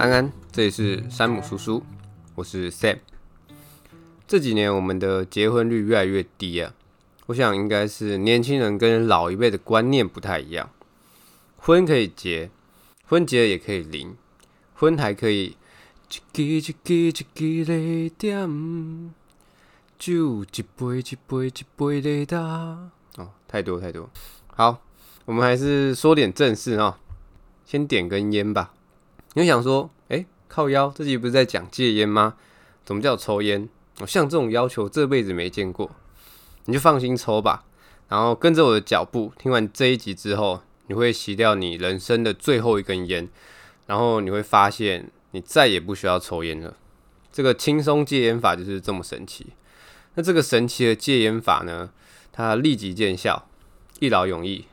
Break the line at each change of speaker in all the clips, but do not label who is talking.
安安，这里是山姆叔叔，我是 Sam。这几年我们的结婚率越来越低啊，我想应该是年轻人跟老一辈的观念不太一样。婚可以结，婚结也可以离，婚还可以一支一支一支来点，酒一杯一杯一杯来打。哦，太多太多。好，我们还是说点正事哦。先点根烟吧。你会想说，哎、靠腰，这集不是在讲戒烟吗？怎么叫抽烟？我像这种要求，这辈子没见过。你就放心抽吧，然后跟着我的脚步，听完这一集之后，你会熄掉你人生的最后一根烟，然后你会发现，你再也不需要抽烟了。这个轻松戒烟法就是这么神奇。那这个神奇的戒烟法呢，它立即见效，一劳永逸，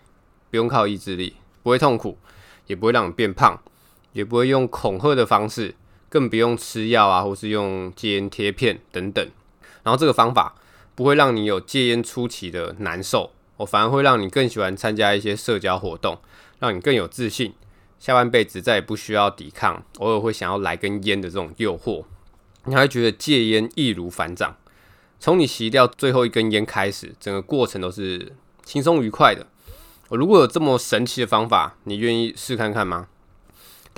不用靠意志力，不会痛苦。也不会让你变胖，也不会用恐吓的方式，更不用吃药啊，或是用戒烟贴片等等。然后这个方法不会让你有戒烟初期的难受，我反而会让你更喜欢参加一些社交活动，让你更有自信，下半辈子再也不需要抵抗偶尔会想要来根烟的这种诱惑，你还会觉得戒烟易如反掌。从你吸掉最后一根烟开始，整个过程都是轻松愉快的。我如果有这么神奇的方法，你愿意试看看吗？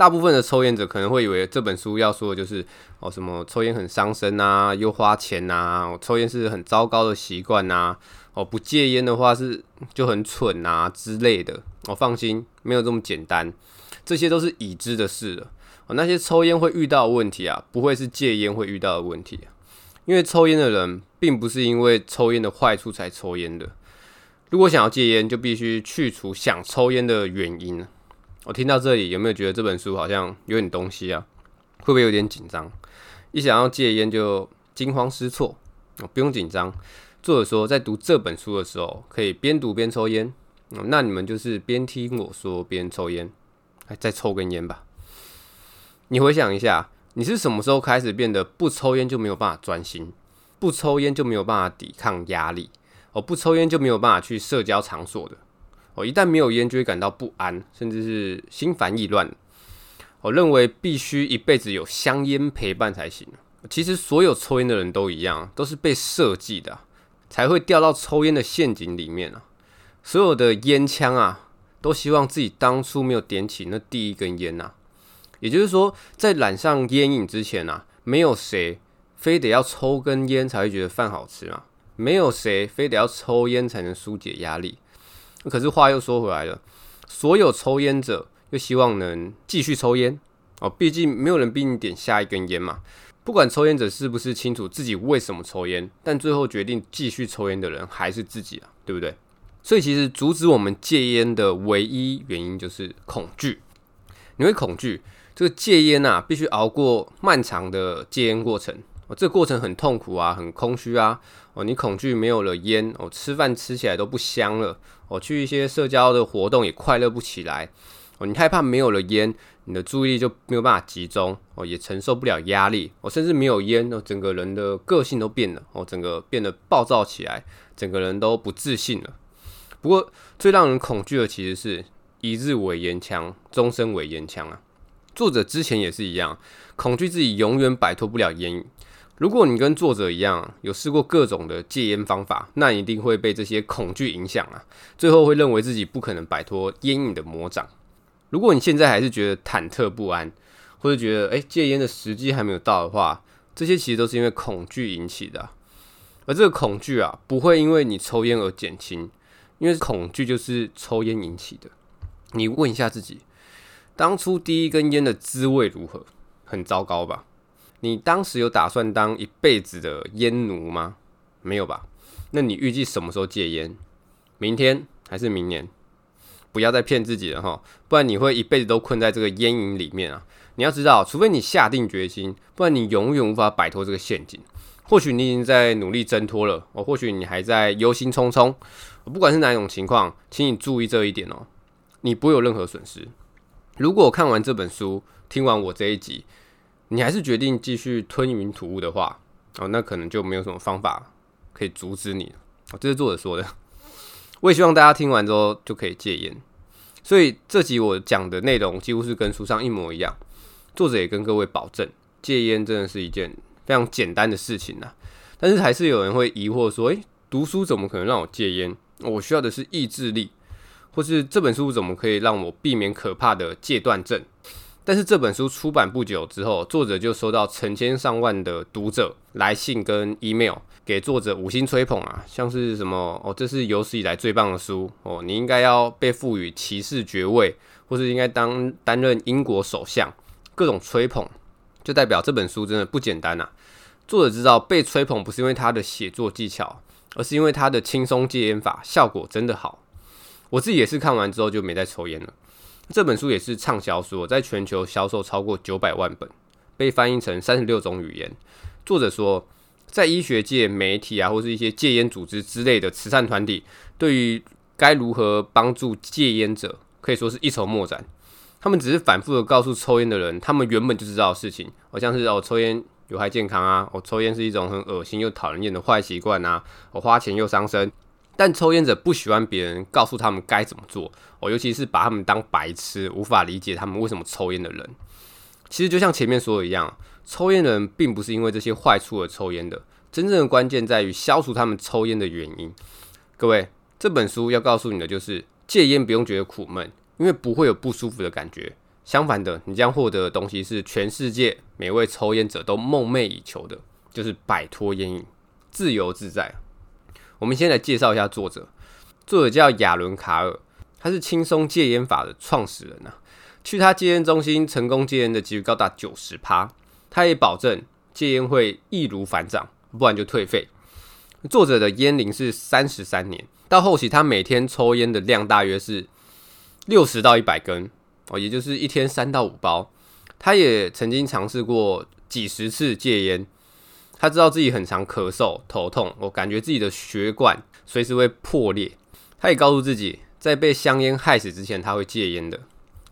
大部分的抽烟者可能会以为这本书要说的就是哦，什么抽烟很伤身啊，又花钱呐，抽烟是很糟糕的习惯呐，哦，不戒烟的话是就很蠢呐之类的。我放心，没有这么简单，这些都是已知的事了。哦，那些抽烟会遇到的问题啊，不会是戒烟会遇到的问题，因为抽烟的人并不是因为抽烟的坏处才抽烟的。如果想要戒烟，就必须去除想抽烟的原因。我听到这里，有没有觉得这本书好像有点东西啊？会不会有点紧张？一想要戒烟就惊慌失措。不用紧张，作者说在读这本书的时候，可以边读边抽烟。那你们就是边听我说边抽烟，再抽根烟吧。你回想一下，你是什么时候开始变得不抽烟就没有办法专心，不抽烟就没有办法抵抗压力？哦不抽烟就没有办法去社交场所的。我一旦没有烟，就会感到不安，甚至是心烦意乱。我认为必须一辈子有香烟陪伴才行。其实所有抽烟的人都一样，都是被设计的，才会掉到抽烟的陷阱里面啊。所有的烟枪啊，都希望自己当初没有点起那第一根烟呐。也就是说，在染上烟瘾之前啊，没有谁非得要抽根烟才会觉得饭好吃嘛。没有谁非得要抽烟才能纾解压力，可是话又说回来了，所有抽烟者又希望能继续抽烟哦，毕竟没有人逼你点下一根烟嘛。不管抽烟者是不是清楚自己为什么抽烟，但最后决定继续抽烟的人还是自己啊，对不对？所以其实阻止我们戒烟的唯一原因就是恐惧。你会恐惧这个戒烟啊，必须熬过漫长的戒烟过程。这个过程很痛苦啊，很空虚啊。哦，你恐惧没有了烟，哦，吃饭吃起来都不香了。哦，去一些社交的活动也快乐不起来。哦，你害怕没有了烟，你的注意力就没有办法集中。哦，也承受不了压力。哦，甚至没有烟，哦，整个人的个性都变了。哦，整个变得暴躁起来，整个人都不自信了。不过，最让人恐惧的其实是一日为烟枪，终身为烟枪啊。作者之前也是一样，恐惧自己永远摆脱不了烟。如果你跟作者一样有试过各种的戒烟方法，那一定会被这些恐惧影响啊，最后会认为自己不可能摆脱烟瘾的魔掌。如果你现在还是觉得忐忑不安，或者觉得诶、戒烟的时机还没有到的话，这些其实都是因为恐惧引起的。而这个恐惧啊，不会因为你抽烟而减轻，因为恐惧就是抽烟引起的。你问一下自己，当初第一根烟的滋味如何？很糟糕吧？你当时有打算当一辈子的烟奴吗？没有吧？那你预计什么时候戒烟？明天还是明年？不要再骗自己了哈，不然你会一辈子都困在这个烟瘾里面啊！你要知道，除非你下定决心，不然你永远无法摆脱这个陷阱。或许你已经在努力挣脱了，哦，或许你还在忧心忡忡。不管是哪一种情况，请你注意这一点哦，你不会有任何损失。如果看完这本书，听完我这一集，你还是决定继续吞云吐雾的话，哦，那可能就没有什么方法可以阻止你。哦，这是作者说的。我也希望大家听完之后就可以戒烟。所以这集我讲的内容几乎是跟书上一模一样。作者也跟各位保证，戒烟真的是一件非常简单的事情呐。但是还是有人会疑惑说，诶，读书怎么可能让我戒烟？我需要的是意志力，或是这本书怎么可以让我避免可怕的戒断症？但是这本书出版不久之后，作者就收到成千上万的读者来信跟 email，给作者五星吹捧啊，像是什么哦，这是有史以来最棒的书哦，你应该要被赋予骑士爵位，或是应该当担任英国首相，各种吹捧，就代表这本书真的不简单啊。作者知道被吹捧不是因为他的写作技巧，而是因为他的轻松戒烟法效果真的好。我自己也是看完之后就没再抽烟了。这本书也是畅销书，在全球销售超过九百万本，被翻译成三十六种语言。作者说，在医学界、媒体啊，或是一些戒烟组织之类的慈善团体，对于该如何帮助戒烟者，可以说是一筹莫展。他们只是反复的告诉抽烟的人，他们原本就知道的事情，好像是哦，抽烟有害健康啊，哦，抽烟是一种很恶心又讨人厌的坏习惯啊，我花钱又伤身。但抽烟者不喜欢别人告诉他们该怎么做哦，尤其是把他们当白痴，无法理解他们为什么抽烟的人。其实就像前面说的一样，抽烟的人并不是因为这些坏处而抽烟的，真正的关键在于消除他们抽烟的原因。各位，这本书要告诉你的就是戒烟不用觉得苦闷，因为不会有不舒服的感觉。相反的，你将获得的东西是全世界每位抽烟者都梦寐以求的，就是摆脱烟瘾，自由自在。我们先来介绍一下作者，作者叫亚伦·卡尔，他是轻松戒烟法的创始人啊。去他戒烟中心成功戒烟的几率高达九十趴，他也保证戒烟会易如反掌，不然就退费。作者的烟龄是三十三年，到后期他每天抽烟的量大约是六十到一百根哦，也就是一天三到五包。他也曾经尝试过几十次戒烟。他知道自己很常咳嗽、头痛，我感觉自己的血管随时会破裂。他也告诉自己，在被香烟害死之前，他会戒烟的。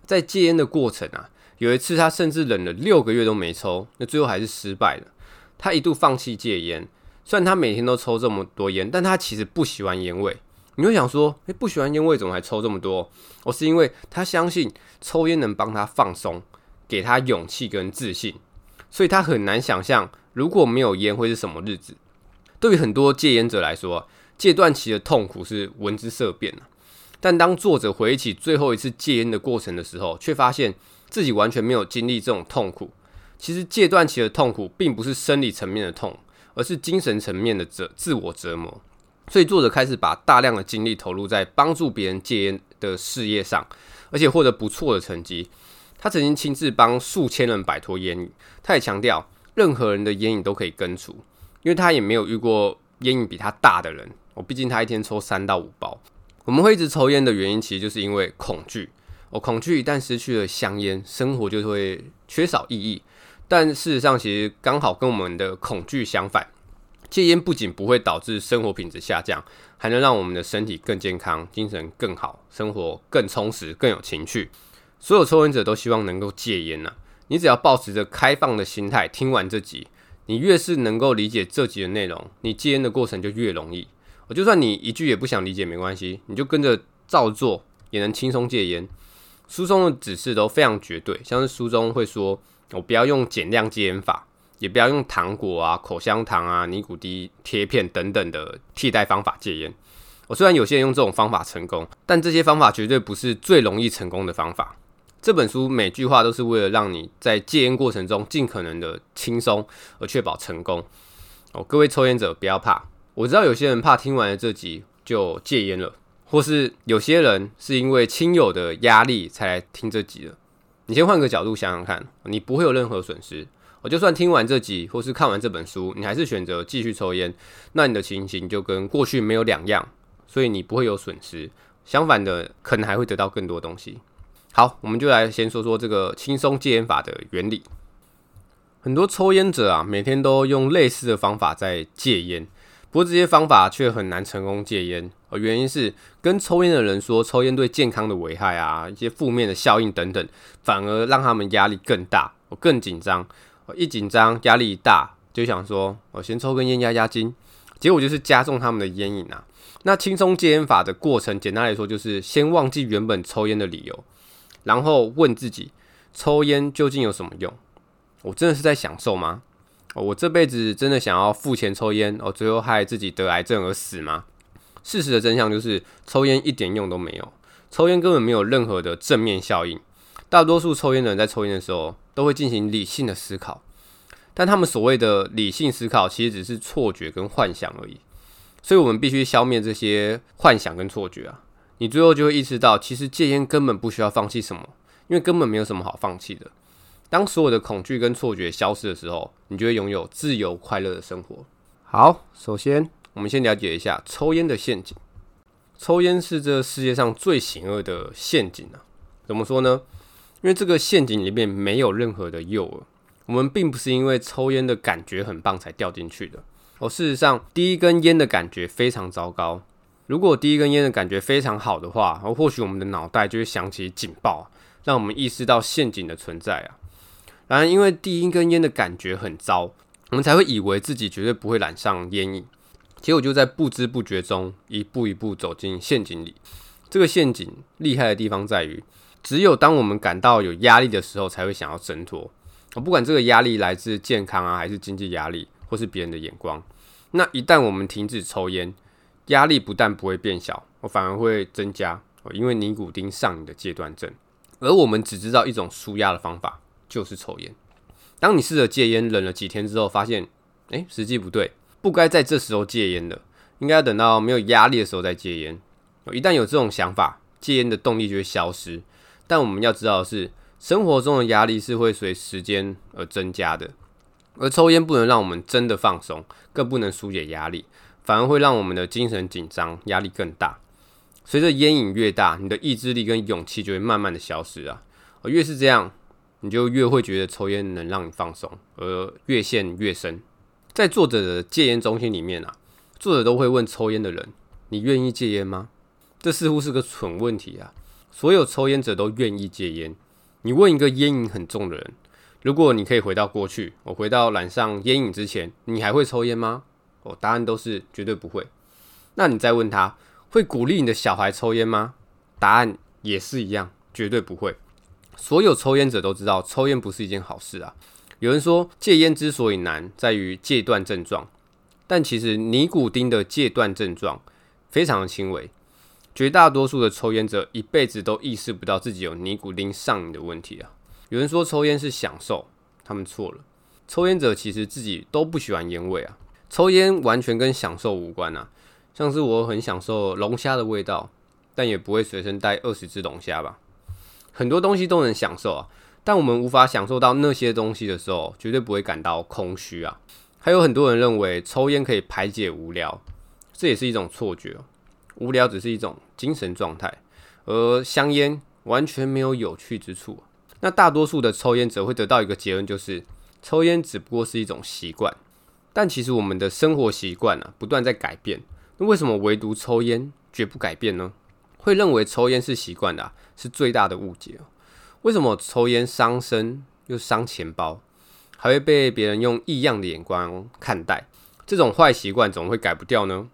在戒烟的过程啊，有一次他甚至忍了六个月都没抽，那最后还是失败了。他一度放弃戒烟，虽然他每天都抽这么多烟，但他其实不喜欢烟味。你会想说，诶，不喜欢烟味怎么还抽这么多？我是因为他相信抽烟能帮他放松，给他勇气跟自信，所以他很难想象。如果没有烟会是什么日子？对于很多戒烟者来说，戒断期的痛苦是闻之色变。但当作者回忆起最后一次戒烟的过程的时候，却发现自己完全没有经历这种痛苦。其实戒断期的痛苦并不是生理层面的痛，而是精神层面的折自我折磨。所以作者开始把大量的精力投入在帮助别人戒烟的事业上，而且获得不错的成绩。他曾经亲自帮数千人摆脱烟瘾。他也强调。任何人的烟瘾都可以根除，因为他也没有遇过烟瘾比他大的人。我毕竟他一天抽三到五包。我们会一直抽烟的原因，其实就是因为恐惧。我恐惧一旦失去了香烟，生活就会缺少意义。但事实上，其实刚好跟我们的恐惧相反。戒烟不仅不会导致生活品质下降，还能让我们的身体更健康、精神更好、生活更充实、更有情趣。所有抽烟者都希望能够戒烟呢。你只要抱持着开放的心态听完这集，你越是能够理解这集的内容，你戒烟的过程就越容易。我就算你一句也不想理解没关系，你就跟着照做，也能轻松戒烟。书中的指示都非常绝对，像是书中会说，我不要用减量戒烟法，也不要用糖果啊、口香糖啊、尼古丁贴片等等的替代方法戒烟。我虽然有些人用这种方法成功，但这些方法绝对不是最容易成功的方法。这本书每句话都是为了让你在戒烟过程中尽可能的轻松，而确保成功。哦，各位抽烟者不要怕，我知道有些人怕听完了这集就戒烟了，或是有些人是因为亲友的压力才来听这集的。你先换个角度想想看，你不会有任何损失。我就算听完这集或是看完这本书，你还是选择继续抽烟，那你的情形就跟过去没有两样，所以你不会有损失。相反的，可能还会得到更多东西。好，我们就来先说说这个轻松戒烟法的原理。很多抽烟者啊，每天都用类似的方法在戒烟，不过这些方法却很难成功戒烟。而原因是跟抽烟的人说抽烟对健康的危害啊，一些负面的效应等等，反而让他们压力更大，我更紧张。我一紧张，压力一大，就想说我先抽根烟压压惊，结果就是加重他们的烟瘾啊。那轻松戒烟法的过程，简单来说就是先忘记原本抽烟的理由。然后问自己，抽烟究竟有什么用？我真的是在享受吗？我这辈子真的想要付钱抽烟，哦，最后害自己得癌症而死吗？事实的真相就是，抽烟一点用都没有，抽烟根本没有任何的正面效应。大多数抽烟的人在抽烟的时候，都会进行理性的思考，但他们所谓的理性思考，其实只是错觉跟幻想而已。所以，我们必须消灭这些幻想跟错觉啊！你最后就会意识到，其实戒烟根本不需要放弃什么，因为根本没有什么好放弃的。当所有的恐惧跟错觉消失的时候，你就会拥有自由快乐的生活。好，首先我们先了解一下抽烟的陷阱。抽烟是这世界上最险恶的陷阱啊！怎么说呢？因为这个陷阱里面没有任何的诱饵，我们并不是因为抽烟的感觉很棒才掉进去的。哦，事实上，第一根烟的感觉非常糟糕。如果第一根烟的感觉非常好的话，或许我们的脑袋就会响起警报，让我们意识到陷阱的存在啊。然而，因为第一根烟的感觉很糟，我们才会以为自己绝对不会染上烟瘾，结果就在不知不觉中一步一步走进陷阱里。这个陷阱厉害的地方在于，只有当我们感到有压力的时候，才会想要挣脱。我，不管这个压力来自健康啊，还是经济压力。或是别人的眼光，那一旦我们停止抽烟，压力不但不会变小，我反而会增加，因为尼古丁上瘾的戒断症。而我们只知道一种舒压的方法，就是抽烟。当你试着戒烟，忍了几天之后，发现，哎，时机不对，不该在这时候戒烟的，应该要等到没有压力的时候再戒烟。一旦有这种想法，戒烟的动力就会消失。但我们要知道的是，生活中的压力是会随时间而增加的。而抽烟不能让我们真的放松，更不能纾解压力，反而会让我们的精神紧张，压力更大。随着烟瘾越大，你的意志力跟勇气就会慢慢的消失啊。而越是这样，你就越会觉得抽烟能让你放松，而越陷越深。在作者的戒烟中心里面啊，作者都会问抽烟的人：“你愿意戒烟吗？”这似乎是个蠢问题啊。所有抽烟者都愿意戒烟。你问一个烟瘾很重的人。如果你可以回到过去，我回到染上烟瘾之前，你还会抽烟吗？哦，答案都是绝对不会。那你再问他，会鼓励你的小孩抽烟吗？答案也是一样，绝对不会。所有抽烟者都知道，抽烟不是一件好事啊。有人说，戒烟之所以难，在于戒断症状，但其实尼古丁的戒断症状非常的轻微。绝大多数的抽烟者一辈子都意识不到自己有尼古丁上瘾的问题啊。有人说抽烟是享受，他们错了。抽烟者其实自己都不喜欢烟味啊。抽烟完全跟享受无关啊。像是我很享受龙虾的味道，但也不会随身带二十只龙虾吧。很多东西都能享受啊，但我们无法享受到那些东西的时候，绝对不会感到空虚啊。还有很多人认为抽烟可以排解无聊，这也是一种错觉。无聊只是一种精神状态，而香烟完全没有有趣之处。那大多数的抽烟者会得到一个结论，就是抽烟只不过是一种习惯。但其实我们的生活习惯啊，不断在改变。那为什么唯独抽烟绝不改变呢？会认为抽烟是习惯的啊，是最大的误解。为什么抽烟伤身又伤钱包，还会被别人用异样的眼光看待？这种坏习惯怎么会改不掉呢？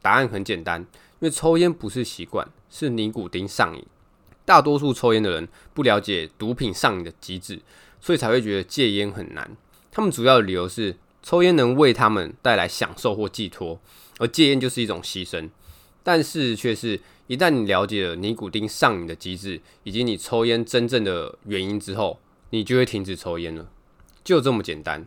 答案很简单，因为抽烟不是习惯，是尼古丁上瘾。大多数抽烟的人不了解毒品上瘾的机制，所以才会觉得戒烟很难。他们主要的理由是抽烟能为他们带来享受或寄托，而戒烟就是一种牺牲。但是却是，一旦你了解了尼古丁上瘾的机制以及你抽烟真正的原因之后，你就会停止抽烟了，就这么简单。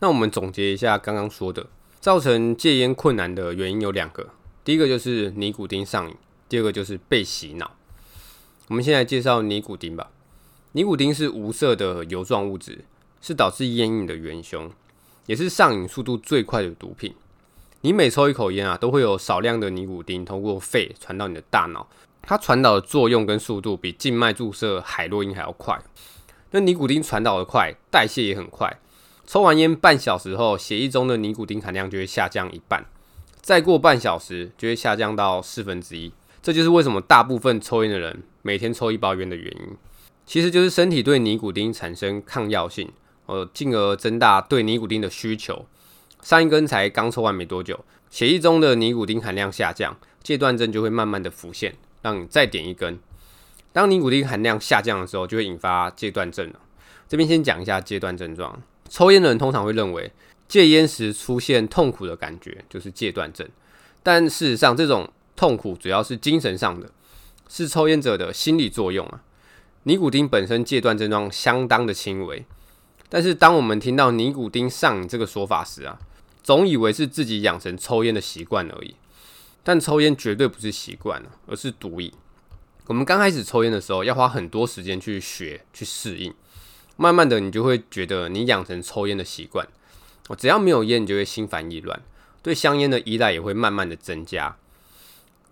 那我们总结一下刚刚说的，造成戒烟困难的原因有两个，第一个就是尼古丁上瘾，第二个就是被洗脑。我们先来介绍尼古丁吧。尼古丁是无色的油状物质，是导致烟瘾的元凶，也是上瘾速度最快的毒品。你每抽一口烟啊，都会有少量的尼古丁通过肺传到你的大脑，它传导的作用跟速度比静脉注射海洛因还要快。那尼古丁传导的快，代谢也很快。抽完烟半小时后，血液中的尼古丁含量就会下降一半，再过半小时就会下降到四分之一。这就是为什么大部分抽烟的人每天抽一包烟的原因，其实就是身体对尼古丁产生抗药性，呃，进而增大对尼古丁的需求。上一根才刚抽完没多久，血液中的尼古丁含量下降，戒断症就会慢慢的浮现，让你再点一根。当尼古丁含量下降的时候，就会引发戒断症了。这边先讲一下戒断症状。抽烟的人通常会认为戒烟时出现痛苦的感觉就是戒断症，但事实上，这种痛苦主要是精神上的，是抽烟者的心理作用啊。尼古丁本身戒断症状相当的轻微，但是当我们听到尼古丁上瘾这个说法时啊，总以为是自己养成抽烟的习惯而已。但抽烟绝对不是习惯，而是毒瘾。我们刚开始抽烟的时候，要花很多时间去学、去适应。慢慢的，你就会觉得你养成抽烟的习惯。我只要没有烟，你就会心烦意乱，对香烟的依赖也会慢慢的增加。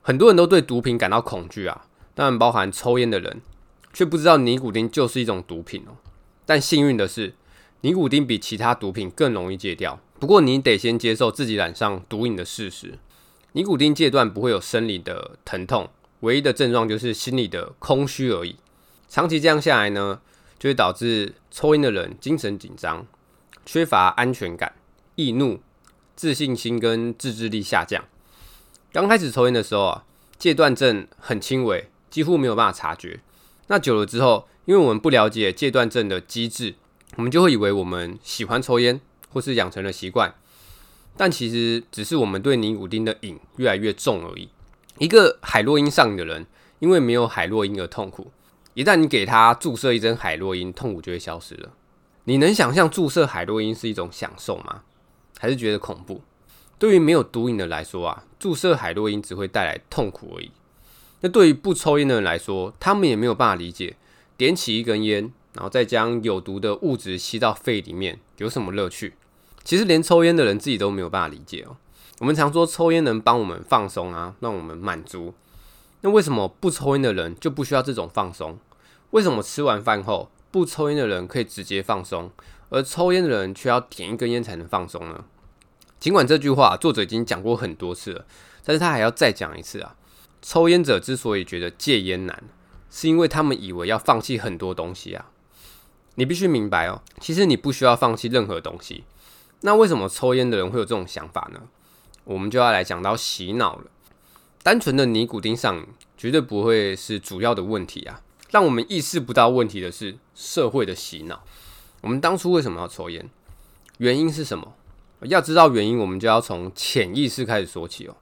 很多人都对毒品感到恐惧啊，当然包含抽烟的人，却不知道尼古丁就是一种毒品哦。但幸运的是，尼古丁比其他毒品更容易戒掉。不过你得先接受自己染上毒瘾的事实。尼古丁戒断不会有生理的疼痛，唯一的症状就是心理的空虚而已。长期这样下来呢，就会导致抽烟的人精神紧张、缺乏安全感、易怒、自信心跟自制力下降。刚开始抽烟的时候啊，戒断症很轻微，几乎没有办法察觉。那久了之后，因为我们不了解戒断症的机制，我们就会以为我们喜欢抽烟，或是养成了习惯。但其实只是我们对尼古丁的瘾越来越重而已。一个海洛因上瘾的人，因为没有海洛因而痛苦。一旦你给他注射一针海洛因，痛苦就会消失了。你能想象注射海洛因是一种享受吗？还是觉得恐怖？对于没有毒瘾的来说啊，注射海洛因只会带来痛苦而已。那对于不抽烟的人来说，他们也没有办法理解，点起一根烟，然后再将有毒的物质吸到肺里面，有什么乐趣？其实连抽烟的人自己都没有办法理解哦。我们常说抽烟能帮我们放松啊，让我们满足。那为什么不抽烟的人就不需要这种放松？为什么吃完饭后不抽烟的人可以直接放松，而抽烟的人却要点一根烟才能放松呢？尽管这句话作者已经讲过很多次了，但是他还要再讲一次啊！抽烟者之所以觉得戒烟难，是因为他们以为要放弃很多东西啊！你必须明白哦，其实你不需要放弃任何东西。那为什么抽烟的人会有这种想法呢？我们就要来讲到洗脑了。单纯的尼古丁上瘾绝对不会是主要的问题啊。让我们意识不到问题的是社会的洗脑。我们当初为什么要抽烟？原因是什么？要知道原因，我们就要从潜意识开始说起哦。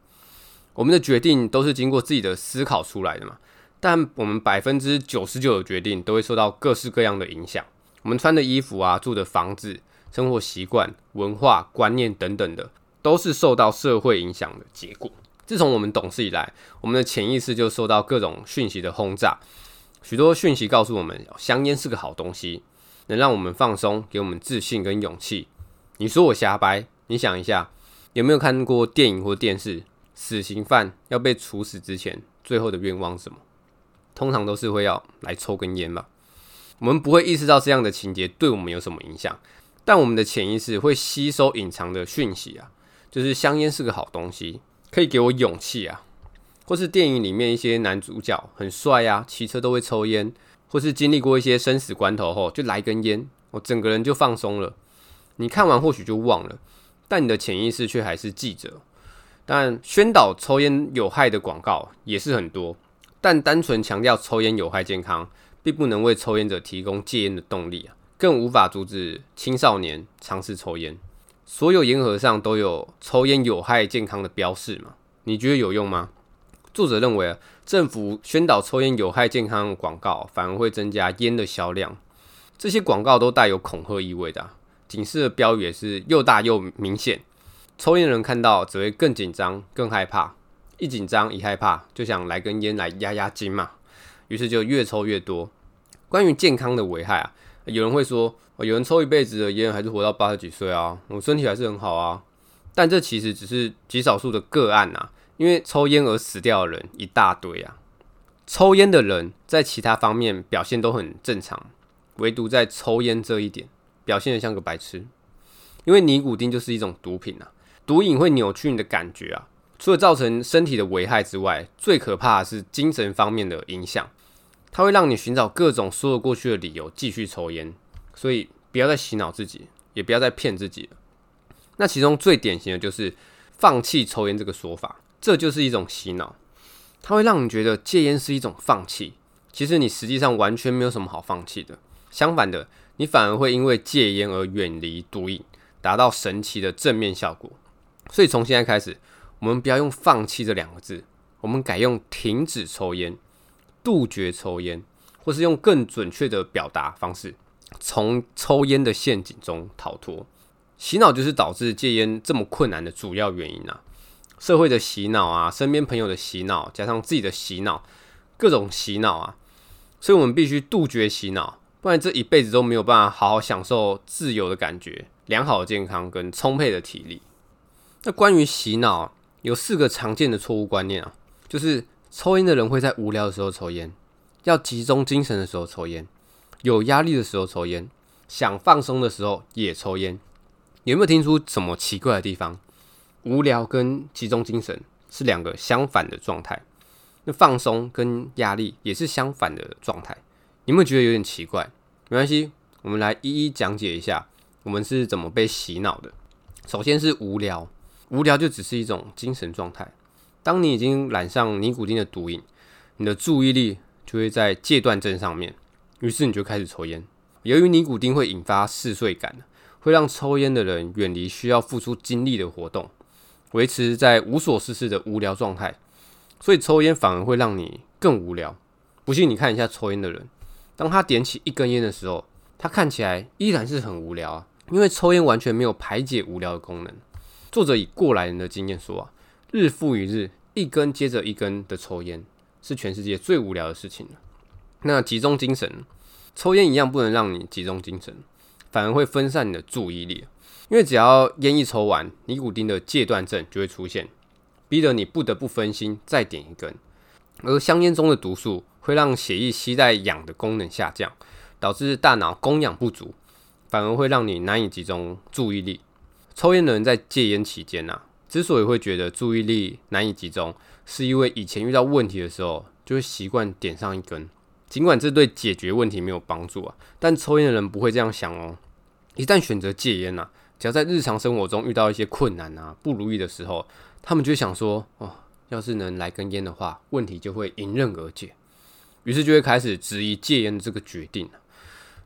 我们的决定都是经过自己的思考出来的嘛。但我们百分之九十九的决定都会受到各式各样的影响。我们穿的衣服啊，住的房子、生活习惯、文化观念等等的，都是受到社会影响的结果。自从我们懂事以来，我们的潜意识就受到各种讯息的轰炸。许多讯息告诉我们，香烟是个好东西，能让我们放松，给我们自信跟勇气。你说我瞎掰？你想一下，有没有看过电影或电视？死刑犯要被处死之前，最后的愿望是什么？通常都是会要来抽根烟吧。我们不会意识到这样的情节对我们有什么影响，但我们的潜意识会吸收隐藏的讯息啊，就是香烟是个好东西，可以给我勇气啊。或是电影里面一些男主角很帅啊，骑车都会抽烟，或是经历过一些生死关头后就来根烟，我整个人就放松了。你看完或许就忘了，但你的潜意识却还是记着。但宣导抽烟有害的广告也是很多，但单纯强调抽烟有害健康，并不能为抽烟者提供戒烟的动力啊，更无法阻止青少年尝试抽烟。所有烟盒上都有抽烟有害健康的标示嘛？你觉得有用吗？作者认为啊，政府宣导抽烟有害健康的广告，反而会增加烟的销量。这些广告都带有恐吓意味的，警示的标语也是又大又明显。抽烟人看到只会更紧张、更害怕。一紧张一害怕，就想来根烟来压压惊嘛，于是就越抽越多。关于健康的危害啊，有人会说，有人抽一辈子的烟，还是活到八十几岁啊，我身体还是很好啊。但这其实只是极少数的个案啊。因为抽烟而死掉的人一大堆啊，抽烟的人在其他方面表现都很正常，唯独在抽烟这一点表现得像个白痴。因为尼古丁就是一种毒品啊，毒瘾会扭曲你的感觉啊，除了造成身体的危害之外，最可怕的是精神方面的影响，它会让你寻找各种说得过去的理由继续抽烟。所以不要再洗脑自己，也不要再骗自己了。那其中最典型的就是放弃抽烟这个说法。这就是一种洗脑，它会让你觉得戒烟是一种放弃，其实你实际上完全没有什么好放弃的。相反的，你反而会因为戒烟而远离毒瘾，达到神奇的正面效果。所以从现在开始，我们不要用放弃这两个字，我们改用停止抽烟、杜绝抽烟，或是用更准确的表达方式，从抽烟的陷阱中逃脱。洗脑就是导致戒烟这么困难的主要原因啊！社会的洗脑啊，身边朋友的洗脑，加上自己的洗脑，各种洗脑啊，所以我们必须杜绝洗脑，不然这一辈子都没有办法好好享受自由的感觉、良好的健康跟充沛的体力。那关于洗脑，有四个常见的错误观念啊，就是抽烟的人会在无聊的时候抽烟，要集中精神的时候抽烟，有压力的时候抽烟，想放松的时候也抽烟。有没有听出什么奇怪的地方？无聊跟集中精神是两个相反的状态，那放松跟压力也是相反的状态。你有没有觉得有点奇怪？没关系，我们来一一讲解一下，我们是怎么被洗脑的。首先是无聊，无聊就只是一种精神状态。当你已经染上尼古丁的毒瘾，你的注意力就会在戒断症上面，于是你就开始抽烟。由于尼古丁会引发嗜睡感。会让抽烟的人远离需要付出精力的活动，维持在无所事事的无聊状态，所以抽烟反而会让你更无聊。不信你看一下抽烟的人，当他点起一根烟的时候，他看起来依然是很无聊啊，因为抽烟完全没有排解无聊的功能。作者以过来人的经验说啊，日复一日，一根接着一根的抽烟，是全世界最无聊的事情了。那集中精神，抽烟一样不能让你集中精神。反而会分散你的注意力，因为只要烟一抽完，尼古丁的戒断症就会出现，逼得你不得不分心再点一根。而香烟中的毒素会让血液携带氧的功能下降，导致大脑供氧不足，反而会让你难以集中注意力。抽烟的人在戒烟期间啊，之所以会觉得注意力难以集中，是因为以前遇到问题的时候就会习惯点上一根。尽管这对解决问题没有帮助啊，但抽烟的人不会这样想哦。一旦选择戒烟呐，只要在日常生活中遇到一些困难啊、不如意的时候，他们就想说：哦，要是能来根烟的话，问题就会迎刃而解。于是就会开始质疑戒烟的这个决定。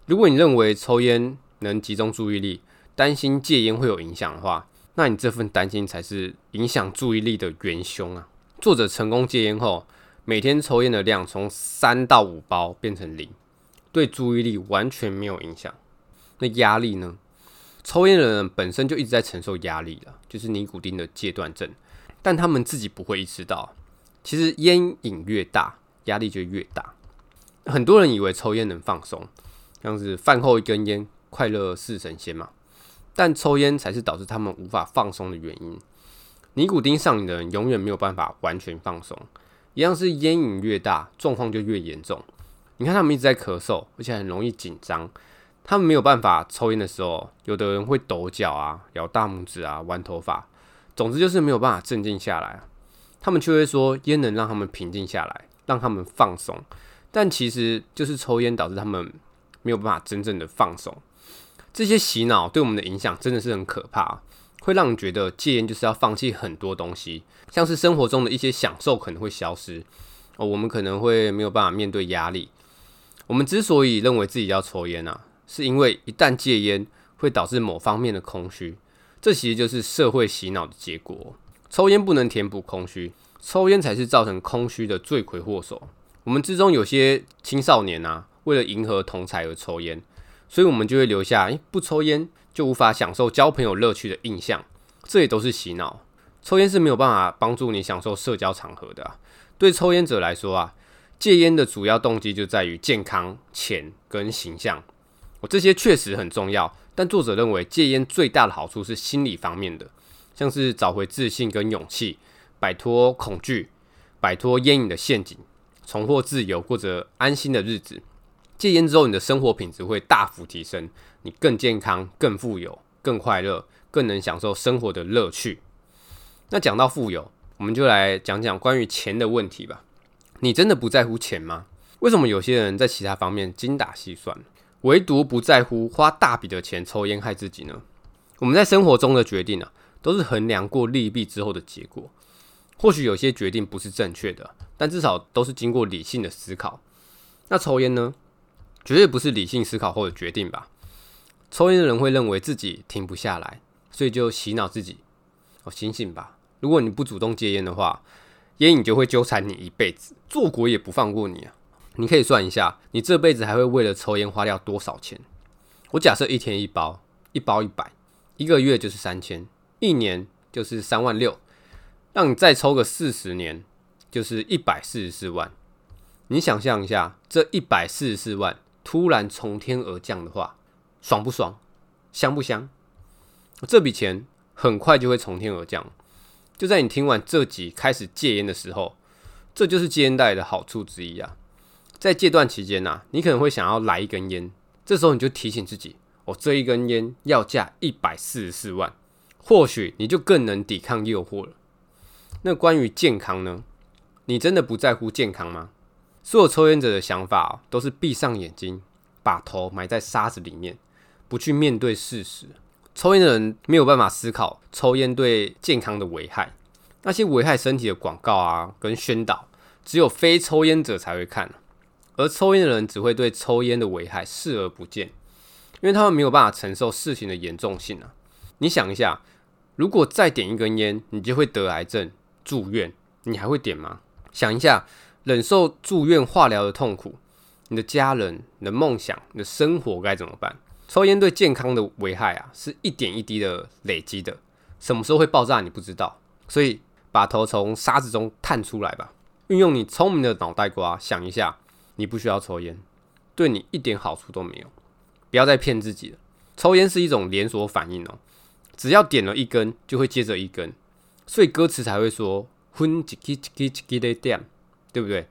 如果你认为抽烟能集中注意力，担心戒烟会有影响的话，那你这份担心才是影响注意力的元凶啊。作者成功戒烟后。每天抽烟的量从三到五包变成零，对注意力完全没有影响。那压力呢？抽烟的人本身就一直在承受压力了，就是尼古丁的戒断症，但他们自己不会意识到，其实烟瘾越大，压力就越大。很多人以为抽烟能放松，像是饭后一根烟，快乐似神仙嘛。但抽烟才是导致他们无法放松的原因。尼古丁上瘾的人永远没有办法完全放松。一样是烟瘾越大，状况就越严重。你看他们一直在咳嗽，而且很容易紧张。他们没有办法抽烟的时候，有的人会抖脚啊、咬大拇指啊、玩头发，总之就是没有办法镇静下来。他们却会说烟能让他们平静下来，让他们放松。但其实就是抽烟导致他们没有办法真正的放松。这些洗脑对我们的影响真的是很可怕。会让你觉得戒烟就是要放弃很多东西，像是生活中的一些享受可能会消失哦，我们可能会没有办法面对压力。我们之所以认为自己要抽烟啊，是因为一旦戒烟会导致某方面的空虚，这其实就是社会洗脑的结果。抽烟不能填补空虚，抽烟才是造成空虚的罪魁祸首。我们之中有些青少年啊，为了迎合同侪而抽烟，所以我们就会留下，诶，不抽烟。就无法享受交朋友乐趣的印象，这也都是洗脑。抽烟是没有办法帮助你享受社交场合的。对抽烟者来说啊，戒烟的主要动机就在于健康、钱跟形象。我这些确实很重要，但作者认为戒烟最大的好处是心理方面的，像是找回自信跟勇气，摆脱恐惧，摆脱烟瘾的陷阱，重获自由，过着安心的日子。戒烟之后，你的生活品质会大幅提升，你更健康、更富有、更快乐、更能享受生活的乐趣。那讲到富有，我们就来讲讲关于钱的问题吧。你真的不在乎钱吗？为什么有些人在其他方面精打细算，唯独不在乎花大笔的钱抽烟害自己呢？我们在生活中的决定啊，都是衡量过利弊之后的结果。或许有些决定不是正确的，但至少都是经过理性的思考。那抽烟呢？绝对不是理性思考后的决定吧？抽烟的人会认为自己停不下来，所以就洗脑自己：哦，醒醒吧！如果你不主动戒烟的话，烟瘾就会纠缠你一辈子，做鬼也不放过你啊！你可以算一下，你这辈子还会为了抽烟花掉多少钱？我假设一天一包，一包一百，一个月就是三千，一年就是三万六，让你再抽个四十年，就是一百四十四万。你想象一下，这一百四十四万突然从天而降的话，爽不爽？香不香？这笔钱很快就会从天而降。就在你听完这集开始戒烟的时候，这就是戒烟带来的好处之一啊。在戒断期间呐，你可能会想要来一根烟，这时候你就提醒自己，哦，这一根烟要价一百四十四万，或许你就更能抵抗诱惑了。那关于健康呢？你真的不在乎健康吗？所有抽烟者的想法都是闭上眼睛，把头埋在沙子里面，不去面对事实。抽烟的人没有办法思考抽烟对健康的危害，那些危害身体的广告啊，跟宣导，只有非抽烟者才会看，而抽烟的人只会对抽烟的危害视而不见，因为他们没有办法承受事情的严重性啊。你想一下，如果再点一根烟，你就会得癌症住院，你还会点吗？想一下，忍受住院化疗的痛苦，你的家人、你的梦想、你的生活该怎么办？抽烟对健康的危害啊，是一点一滴的累积的，什么时候会爆炸你不知道，所以把头从沙子中探出来吧，运用你聪明的脑袋瓜想一下，你不需要抽烟，对你一点好处都没有，不要再骗自己了。抽烟是一种连锁反应哦，只要点了一根，就会接着一根，所以歌词才会说“分一支一支一支的点”，对不对？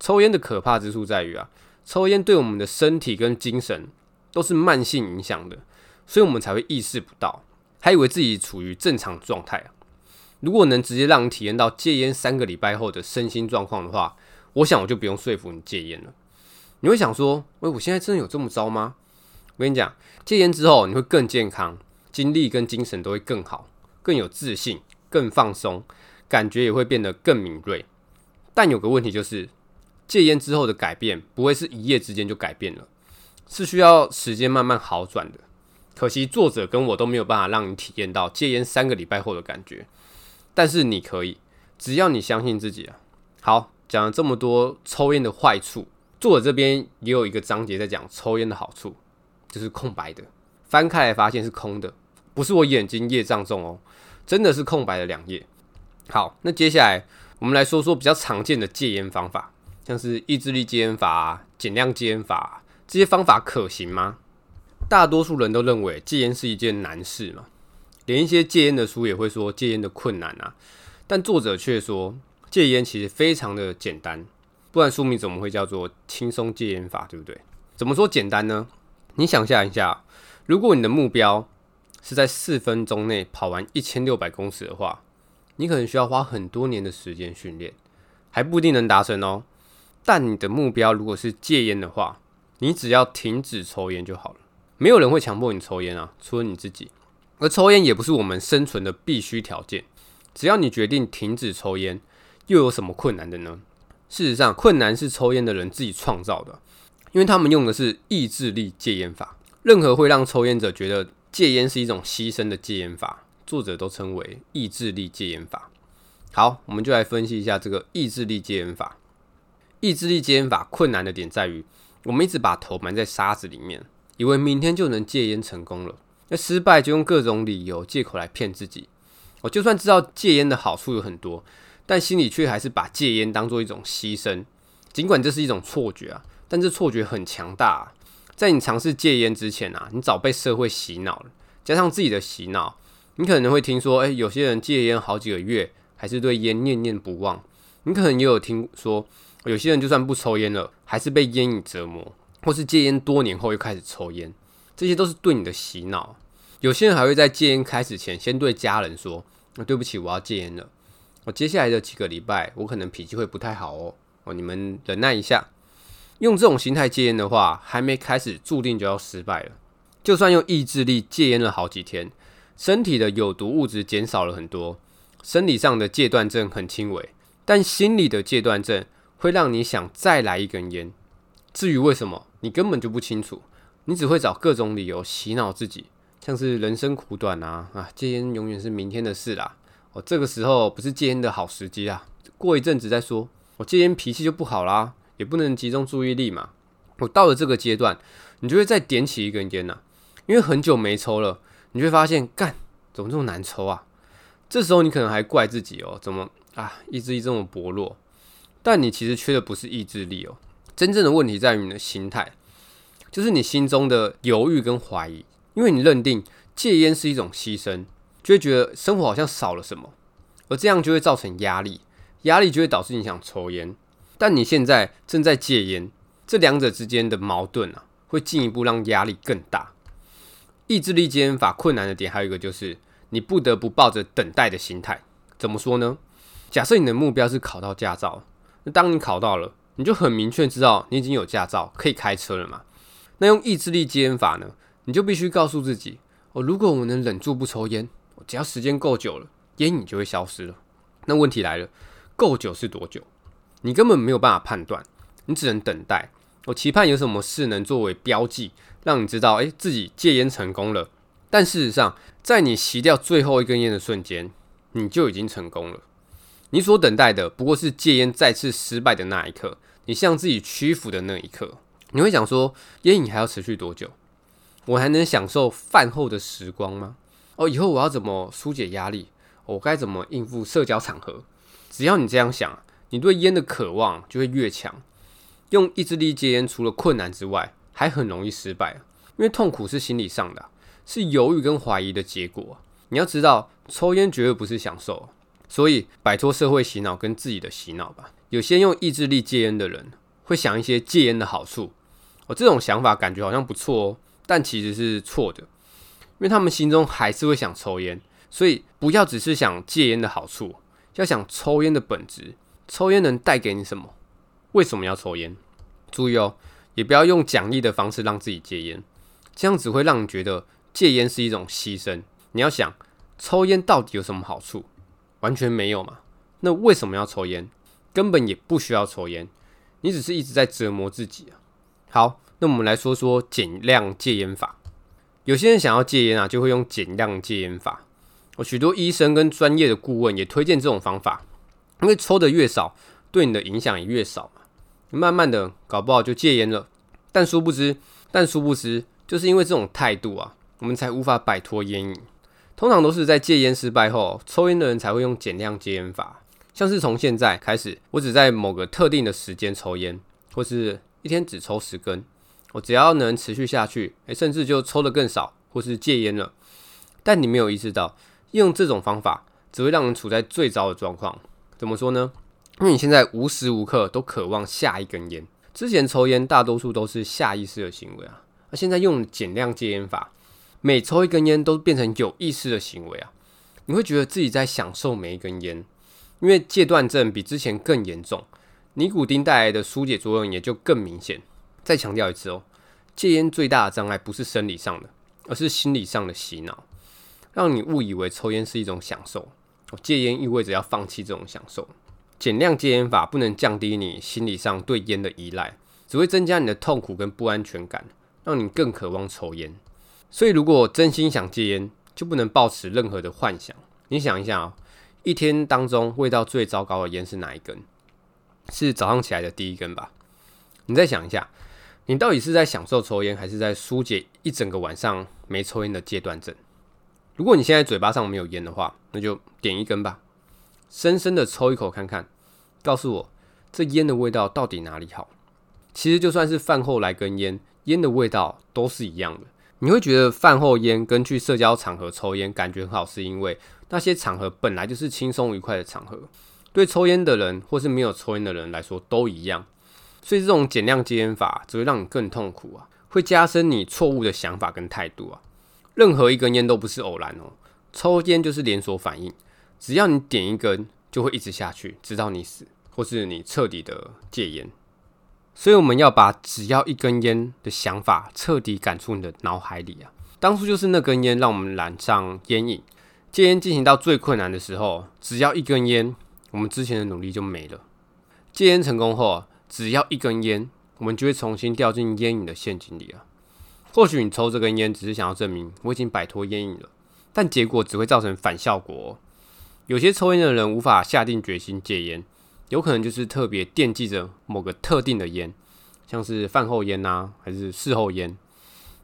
抽烟的可怕之处在于啊，抽烟对我们的身体跟精神。都是慢性影响的，所以我们才会意识不到，还以为自己处于正常状态啊。如果能直接让你体验到戒烟三个礼拜后的身心状况的话，我想我就不用说服你戒烟了。你会想说，喂，我现在真的有这么糟吗？我跟你讲，戒烟之后你会更健康，精力跟精神都会更好，更有自信，更放松，感觉也会变得更敏锐。但有个问题就是，戒烟之后的改变不会是一夜之间就改变了。是需要时间慢慢好转的，可惜作者跟我都没有办法让你体验到戒烟三个礼拜后的感觉，但是你可以，只要你相信自己啊。好，讲了这么多抽烟的坏处，作者这边也有一个章节在讲抽烟的好处，就是空白的，翻开来发现是空的，不是我眼睛业障重哦，真的是空白的两页。好，那接下来我们来说说比较常见的戒烟方法，像是意志力戒烟法、减量戒烟法。这些方法可行吗？大多数人都认为戒烟是一件难事嘛，连一些戒烟的书也会说戒烟的困难啊。但作者却说戒烟其实非常的简单，不然书名怎么会叫做轻松戒烟法，对不对？怎么说简单呢？你想象一下，如果你的目标是在四分钟内跑完一千六百公尺的话，你可能需要花很多年的时间训练，还不一定能达成哦。但你的目标如果是戒烟的话，你只要停止抽烟就好了，没有人会强迫你抽烟啊，除了你自己。而抽烟也不是我们生存的必须条件，只要你决定停止抽烟，又有什么困难的呢？事实上，困难是抽烟的人自己创造的，因为他们用的是意志力戒烟法。任何会让抽烟者觉得戒烟是一种牺牲的戒烟法，作者都称为意志力戒烟法。好，我们就来分析一下这个意志力戒烟法。意志力戒烟法困难的点在于，我们一直把头埋在沙子里面，以为明天就能戒烟成功了。那失败就用各种理由、借口来骗自己。我就算知道戒烟的好处有很多，但心里却还是把戒烟当做一种牺牲。尽管这是一种错觉啊，但这错觉很强大啊。在你尝试戒烟之前啊，你早被社会洗脑了，加上自己的洗脑，你可能会听说，诶，有些人戒烟好几个月，还是对烟念念不忘。你可能也有听说。有些人就算不抽烟了，还是被烟瘾折磨，或是戒烟多年后又开始抽烟，这些都是对你的洗脑。有些人还会在戒烟开始前，先对家人说：“那对不起，我要戒烟了。我接下来的几个礼拜，我可能脾气会不太好哦。哦，你们忍耐一下。用这种心态戒烟的话，还没开始，注定就要失败了。就算用意志力戒烟了好几天，身体的有毒物质减少了很多，生理上的戒断症很轻微，但心理的戒断症。会让你想再来一根烟，至于为什么，你根本就不清楚，你只会找各种理由洗脑自己，像是人生苦短啊啊，戒烟永远是明天的事啦。哦，这个时候不是戒烟的好时机啊，过一阵子再说。我戒烟脾气就不好啦，也不能集中注意力嘛。我到了这个阶段，你就会再点起一根烟呐，因为很久没抽了，你会发现，干，怎么这么难抽啊？这时候你可能还怪自己哦，怎么啊，意志力这么薄弱？但你其实缺的不是意志力哦，真正的问题在于你的心态，就是你心中的犹豫跟怀疑，因为你认定戒烟是一种牺牲，就会觉得生活好像少了什么，而这样就会造成压力，压力就会导致你想抽烟。但你现在正在戒烟，这两者之间的矛盾啊，会进一步让压力更大。意志力戒烟法困难的点还有一个就是。你不得不抱着等待的心态，怎么说呢？假设你的目标是考到驾照，那当你考到了，你就很明确知道你已经有驾照可以开车了嘛。那用意志力戒烟法呢？你就必须告诉自己：哦，如果我能忍住不抽烟，只要时间够久了，烟瘾就会消失了。那问题来了，够久是多久？你根本没有办法判断，你只能等待。我期盼有什么事能作为标记，让你知道，诶，自己戒烟成功了。但事实上，在你吸掉最后一根烟的瞬间，你就已经成功了。你所等待的不过是戒烟再次失败的那一刻，你向自己屈服的那一刻。你会想说，烟瘾还要持续多久？我还能享受饭后的时光吗？哦，以后我要怎么疏解压力？我该怎么应付社交场合？只要你这样想，你对烟的渴望就会越强。用意志力戒烟，除了困难之外，还很容易失败，因为痛苦是心理上的。是犹豫跟怀疑的结果。你要知道，抽烟绝对不是享受，所以摆脱社会洗脑跟自己的洗脑吧。有些用意志力戒烟的人，会想一些戒烟的好处。哦，这种想法感觉好像不错哦，但其实是错的，因为他们心中还是会想抽烟。所以不要只是想戒烟的好处，要想抽烟的本质。抽烟能带给你什么？为什么要抽烟？注意哦，也不要用奖励的方式让自己戒烟，这样只会让你觉得。戒烟是一种牺牲，你要想，抽烟到底有什么好处？完全没有嘛。那为什么要抽烟？根本也不需要抽烟，你只是一直在折磨自己啊。好，那我们来说说减量戒烟法。有些人想要戒烟啊，就会用减量戒烟法。我许多医生跟专业的顾问也推荐这种方法，因为抽的越少，对你的影响也越少嘛。慢慢的，搞不好就戒烟了。但殊不知，但殊不知，就是因为这种态度啊。我们才无法摆脱烟瘾。通常都是在戒烟失败后，抽烟的人才会用减量戒烟法。像是从现在开始，我只在某个特定的时间抽烟，或是一天只抽十根。我只要能持续下去，诶，甚至就抽得更少，或是戒烟了。但你没有意识到，用这种方法只会让人处在最糟的状况。怎么说呢？因为你现在无时无刻都渴望下一根烟。之前抽烟大多数都是下意识的行为啊，而现在用减量戒烟法。每抽一根烟都变成有意识的行为啊！你会觉得自己在享受每一根烟，因为戒断症比之前更严重，尼古丁带来的疏解作用也就更明显。再强调一次哦，戒烟最大的障碍不是生理上的，而是心理上的洗脑，让你误以为抽烟是一种享受。戒烟意味着要放弃这种享受。减量戒烟法不能降低你心理上对烟的依赖，只会增加你的痛苦跟不安全感，让你更渴望抽烟。所以，如果真心想戒烟，就不能抱持任何的幻想。你想一下啊，一天当中味道最糟糕的烟是哪一根？是早上起来的第一根吧？你再想一下，你到底是在享受抽烟，还是在疏解一整个晚上没抽烟的戒断症？如果你现在嘴巴上没有烟的话，那就点一根吧，深深的抽一口看看，告诉我这烟的味道到底哪里好？其实就算是饭后来根烟，烟的味道都是一样的。你会觉得饭后烟跟去社交场合抽烟感觉很好，是因为那些场合本来就是轻松愉快的场合，对抽烟的人或是没有抽烟的人来说都一样。所以这种减量戒烟法只会让你更痛苦啊，会加深你错误的想法跟态度啊。任何一根烟都不是偶然哦，抽烟就是连锁反应，只要你点一根，就会一直下去，直到你死，或是你彻底的戒烟。所以我们要把只要一根烟的想法彻底赶出你的脑海里啊！当初就是那根烟让我们染上烟瘾，戒烟进行到最困难的时候，只要一根烟，我们之前的努力就没了。戒烟成功后，只要一根烟，我们就会重新掉进烟瘾的陷阱里啊。或许你抽这根烟只是想要证明我已经摆脱烟瘾了，但结果只会造成反效果。有些抽烟的人无法下定决心戒烟，有可能就是特别惦记着某个特定的烟，像是饭后烟啊，还是事后烟。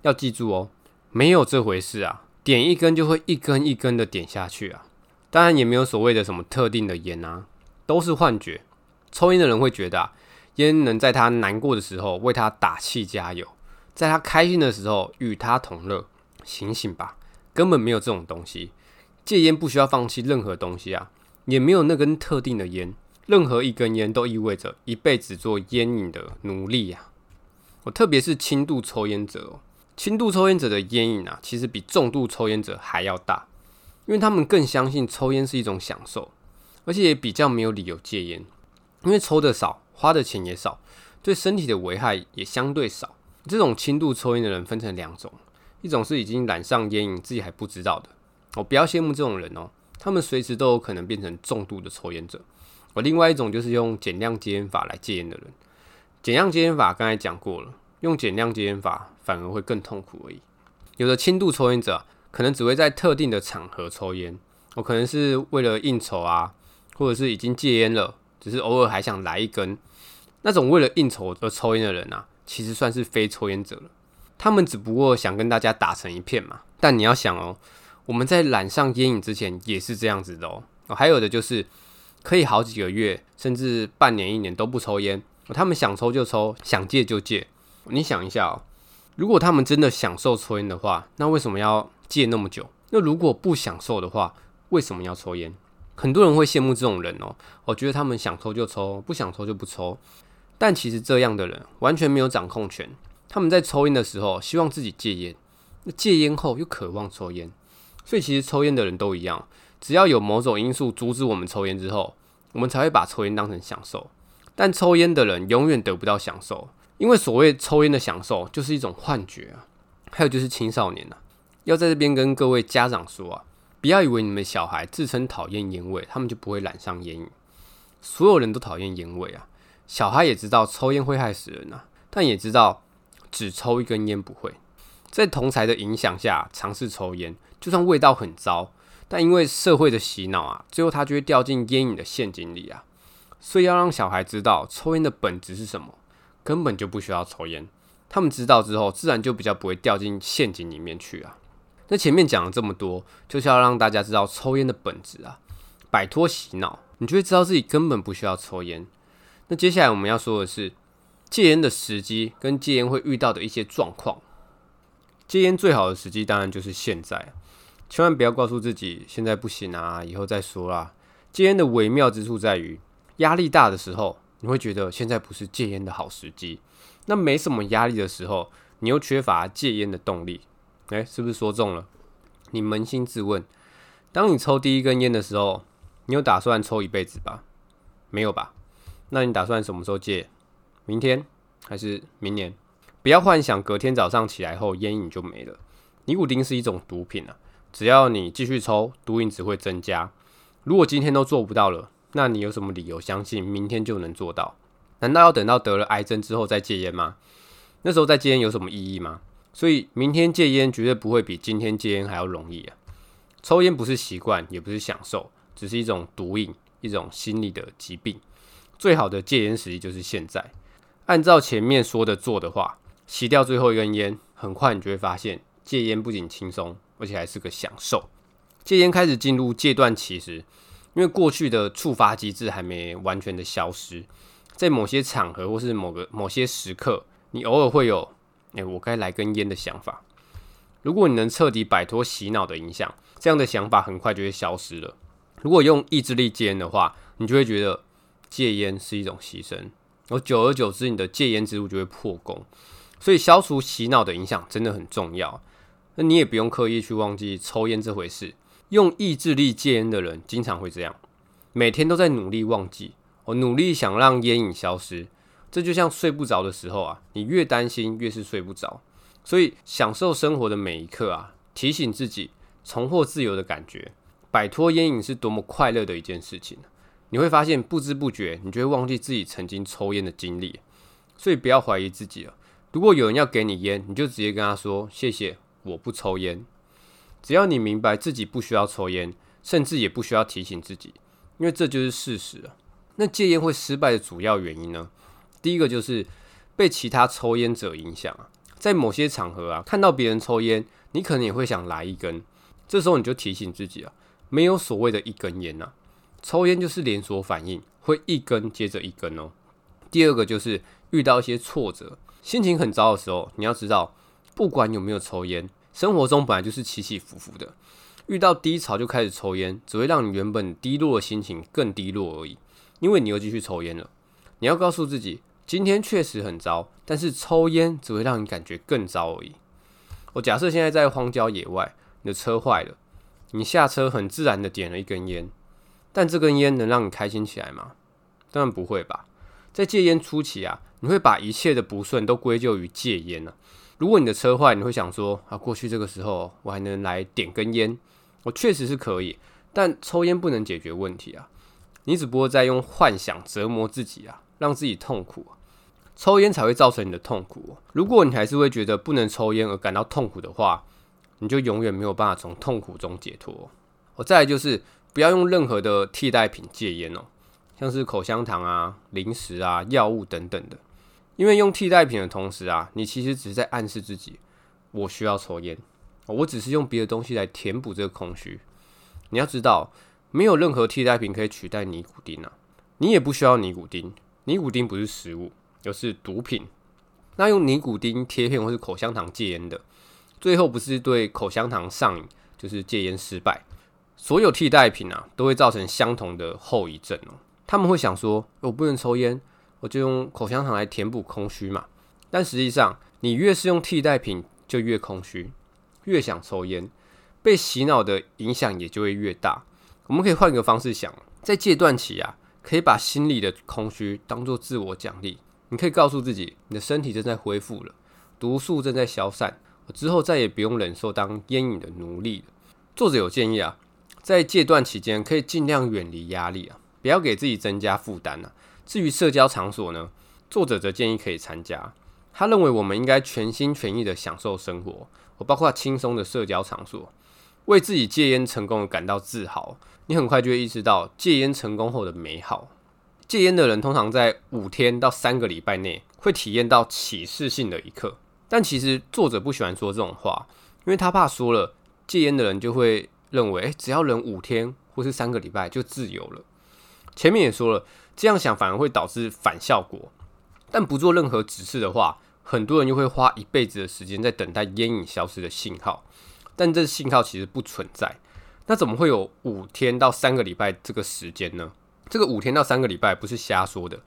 要记住哦，没有这回事啊，点一根就会一根一根的点下去啊。当然也没有所谓的什么特定的烟啊，都是幻觉。抽烟的人会觉得啊，烟能在他难过的时候为他打气加油。在他开心的时候与他同乐，醒醒吧，根本没有这种东西。戒烟不需要放弃任何东西啊，也没有那根特定的烟，任何一根烟都意味着一辈子做烟瘾的奴隶呀。我特别是轻度抽烟者哦，轻度抽烟者的烟瘾啊，其实比重度抽烟者还要大，因为他们更相信抽烟是一种享受，而且也比较没有理由戒烟，因为抽的少，花的钱也少，对身体的危害也相对少。这种轻度抽烟的人分成两种，一种是已经染上烟瘾自己还不知道的，我不要羡慕这种人哦，他们随时都有可能变成重度的抽烟者。我另外一种就是用减量戒烟法来戒烟的人，减量戒烟法刚才讲过了，用减量戒烟法反而会更痛苦而已。有的轻度抽烟者可能只会在特定的场合抽烟，我可能是为了应酬啊，或者是已经戒烟了，只是偶尔还想来一根，那种为了应酬而抽烟的人啊。其实算是非抽烟者了，他们只不过想跟大家打成一片嘛。但你要想哦，我们在染上烟瘾之前也是这样子的哦。还有的就是可以好几个月，甚至半年、一年都不抽烟，他们想抽就抽，想戒就戒。你想一下哦，如果他们真的享受抽烟的话，那为什么要戒那么久？那如果不享受的话，为什么要抽烟？很多人会羡慕这种人哦，我觉得他们想抽就抽，不想抽就不抽。但其实这样的人完全没有掌控权。他们在抽烟的时候希望自己戒烟，那戒烟后又渴望抽烟，所以其实抽烟的人都一样。只要有某种因素阻止我们抽烟之后，我们才会把抽烟当成享受。但抽烟的人永远得不到享受，因为所谓抽烟的享受就是一种幻觉啊。还有就是青少年啊，要在这边跟各位家长说啊，不要以为你们小孩自称讨厌烟味，他们就不会染上烟瘾。所有人都讨厌烟味啊。小孩也知道抽烟会害死人啊，但也知道只抽一根烟不会。在同才的影响下尝试抽烟，就算味道很糟，但因为社会的洗脑啊，最后他就会掉进烟瘾的陷阱里啊。所以要让小孩知道抽烟的本质是什么，根本就不需要抽烟。他们知道之后，自然就比较不会掉进陷阱里面去啊。那前面讲了这么多，就是要让大家知道抽烟的本质啊，摆脱洗脑，你就会知道自己根本不需要抽烟。那接下来我们要说的是戒烟的时机跟戒烟会遇到的一些状况。戒烟最好的时机当然就是现在，千万不要告诉自己现在不行啊，以后再说啦。戒烟的微妙之处在于，压力大的时候，你会觉得现在不是戒烟的好时机；那没什么压力的时候，你又缺乏戒烟的动力。诶，是不是说中了？你扪心自问，当你抽第一根烟的时候，你有打算抽一辈子吧？没有吧？那你打算什么时候戒？明天还是明年？不要幻想隔天早上起来后烟瘾就没了。尼古丁是一种毒品啊，只要你继续抽，毒瘾只会增加。如果今天都做不到了，那你有什么理由相信明天就能做到？难道要等到得了癌症之后再戒烟吗？那时候再戒烟有什么意义吗？所以明天戒烟绝对不会比今天戒烟还要容易啊！抽烟不是习惯，也不是享受，只是一种毒瘾，一种心理的疾病。最好的戒烟时机就是现在，按照前面说的做的话，洗掉最后一根烟，很快你就会发现戒烟不仅轻松，而且还是个享受。戒烟开始进入戒断期时，因为过去的触发机制还没完全的消失，在某些场合或是某个某些时刻，你偶尔会有，哎、我该来根烟的想法。如果你能彻底摆脱洗脑的影响，这样的想法很快就会消失了。如果用意志力戒烟的话，你就会觉得。戒烟是一种牺牲，而久而久之，你的戒烟之路就会破功。所以，消除洗脑的影响真的很重要。那你也不用刻意去忘记抽烟这回事。用意志力戒烟的人，经常会这样，每天都在努力忘记，我努力想让烟瘾消失。这就像睡不着的时候啊，你越担心，越是睡不着。所以，享受生活的每一刻啊，提醒自己重获自由的感觉，摆脱烟瘾是多么快乐的一件事情。你会发现，不知不觉，你就会忘记自己曾经抽烟的经历。所以不要怀疑自己了。如果有人要给你烟，你就直接跟他说：“谢谢，我不抽烟。”只要你明白自己不需要抽烟，甚至也不需要提醒自己，因为这就是事实啊。那戒烟会失败的主要原因呢？第一个就是被其他抽烟者影响啊，在某些场合啊，看到别人抽烟，你可能也会想来一根。这时候你就提醒自己啊，没有所谓的一根烟呐，抽烟就是连锁反应，会一根接着一根哦。第二个就是遇到一些挫折。心情很糟的时候，你要知道，不管有没有抽烟，生活中本来就是起起伏伏的。遇到低潮就开始抽烟，只会让你原本低落的心情更低落而已。因为你又继续抽烟了。你要告诉自己，今天确实很糟，但是抽烟只会让你感觉更糟而已。我假设现在在荒郊野外，你的车坏了，你下车很自然的点了一根烟，但这根烟能让你开心起来吗？当然不会吧。在戒烟初期啊。你会把一切的不顺都归咎于戒烟呢？如果你的车坏，你会想说啊，过去这个时候我还能来点根烟，我确实是可以，但抽烟不能解决问题啊！你只不过在用幻想折磨自己啊，让自己痛苦，抽烟才会造成你的痛苦。如果你还是会觉得不能抽烟而感到痛苦的话，你就永远没有办法从痛苦中解脱。我再来就是不要用任何的替代品戒烟哦，像是口香糖啊、零食啊、药物等等的。因为用替代品的同时啊，你其实只是在暗示自己，我需要抽烟，我只是用别的东西来填补这个空虚。你要知道，没有任何替代品可以取代尼古丁啊，你也不需要尼古丁，尼古丁不是食物，而是毒品。那用尼古丁贴片或是口香糖戒烟的，最后不是对口香糖上瘾，就是戒烟失败。所有替代品啊，都会造成相同的后遗症哦。他们会想说，我不能抽烟。我就用口香糖来填补空虚嘛，但实际上，你越是用替代品，就越空虚，越想抽烟，被洗脑的影响也就会越大。我们可以换个方式想，在戒断期啊，可以把心里的空虚当做自我奖励，你可以告诉自己，你的身体正在恢复了，毒素正在消散，我之后再也不用忍受当烟瘾的奴隶了。作者有建议啊，在戒断期间可以尽量远离压力啊，不要给自己增加负担啊。至于社交场所呢，作者则建议可以参加。他认为我们应该全心全意的享受生活，我包括轻松的社交场所，为自己戒烟成功而感到自豪。你很快就会意识到戒烟成功后的美好。戒烟的人通常在五天到三个礼拜内会体验到启示性的一刻，但其实作者不喜欢说这种话，因为他怕说了戒烟的人就会认为，只要忍五天或是三个礼拜就自由了。前面也说了。这样想反而会导致反效果，但不做任何指示的话，很多人又会花一辈子的时间在等待烟瘾消失的信号，但这信号其实不存在。那怎么会有五天到三个礼拜这个时间呢？这个五天到三个礼拜不是瞎说的，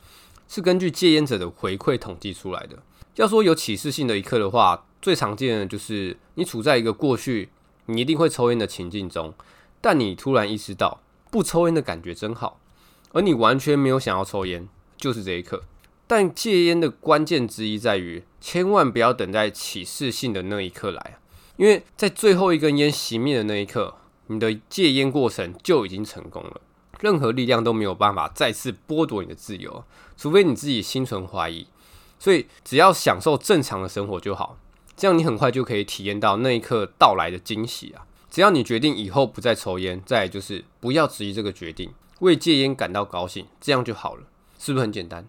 是根据戒烟者的回馈统计出来的。要说有启示性的一刻的话，最常见的就是你处在一个过去你一定会抽烟的情境中，但你突然意识到不抽烟的感觉真好。而你完全没有想要抽烟，就是这一刻。但戒烟的关键之一在于，千万不要等在启示性的那一刻来，因为在最后一根烟熄灭的那一刻，你的戒烟过程就已经成功了。任何力量都没有办法再次剥夺你的自由，除非你自己心存怀疑。所以，只要享受正常的生活就好，这样你很快就可以体验到那一刻到来的惊喜啊！只要你决定以后不再抽烟，再就是不要质疑这个决定。为戒烟感到高兴，这样就好了，是不是很简单？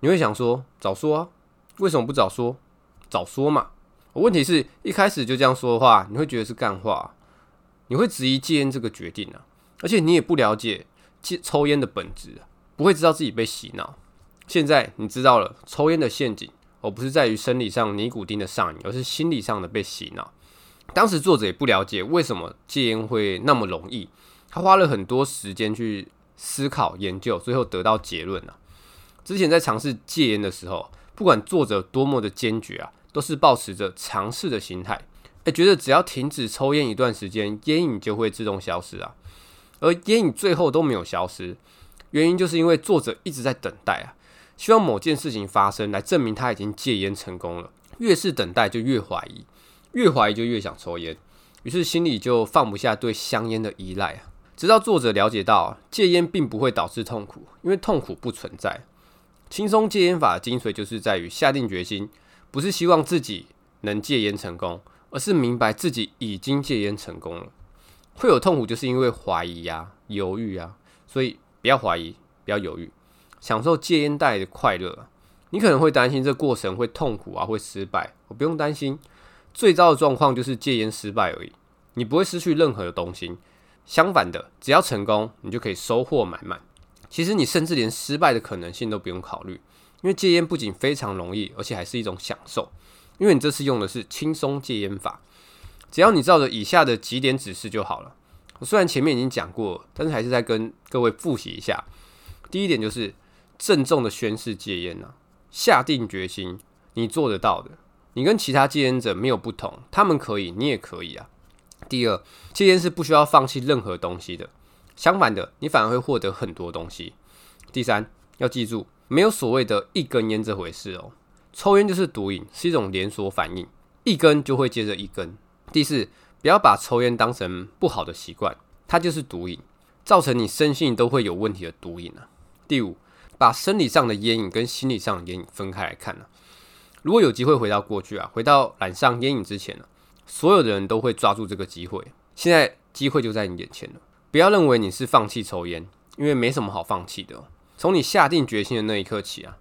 你会想说，早说啊，为什么不早说？早说嘛。问题是一开始就这样说的话，你会觉得是干话，你会质疑戒烟这个决定啊，而且你也不了解戒抽烟的本质，不会知道自己被洗脑。现在你知道了，抽烟的陷阱，而不是在于生理上尼古丁的上瘾，而是心理上的被洗脑。当时作者也不了解为什么戒烟会那么容易，他花了很多时间去。思考研究，最后得到结论啊。之前在尝试戒烟的时候，不管作者多么的坚决啊，都是抱持着尝试的心态，诶，觉得只要停止抽烟一段时间，烟瘾就会自动消失啊。而烟瘾最后都没有消失，原因就是因为作者一直在等待啊，希望某件事情发生来证明他已经戒烟成功了。越是等待，就越怀疑，越怀疑就越想抽烟，于是心里就放不下对香烟的依赖啊。直到作者了解到戒烟并不会导致痛苦，因为痛苦不存在。轻松戒烟法的精髓就是在于下定决心，不是希望自己能戒烟成功，而是明白自己已经戒烟成功了。会有痛苦，就是因为怀疑、啊、犹豫啊，所以不要怀疑，不要犹豫，享受戒烟带来的快乐。你可能会担心这过程会痛苦啊，会失败。我不用担心，最糟的状况就是戒烟失败而已，你不会失去任何的东西。相反的，只要成功，你就可以收获满满。其实你甚至连失败的可能性都不用考虑，因为戒烟不仅非常容易，而且还是一种享受。因为你这次用的是轻松戒烟法，只要你照着以下的几点指示就好了。我虽然前面已经讲过，但是还是再跟各位复习一下。第一点就是郑重的宣誓戒烟啊，下定决心，你做得到的。你跟其他戒烟者没有不同，他们可以，你也可以啊。第二，戒烟是不需要放弃任何东西的，相反的，你反而会获得很多东西。第三，要记住，没有所谓的一根烟这回事哦，抽烟就是毒瘾，是一种连锁反应，一根就会接着一根。第四，不要把抽烟当成不好的习惯，它就是毒瘾，造成你身心都会有问题的毒瘾啊。第五，把生理上的烟瘾跟心理上的烟瘾分开来看啊。如果有机会回到过去啊，回到染上烟瘾之前呢，所有的人都会抓住这个机会。现在机会就在你眼前了，不要认为你是放弃抽烟，因为没什么好放弃的。从你下定决心的那一刻起啊，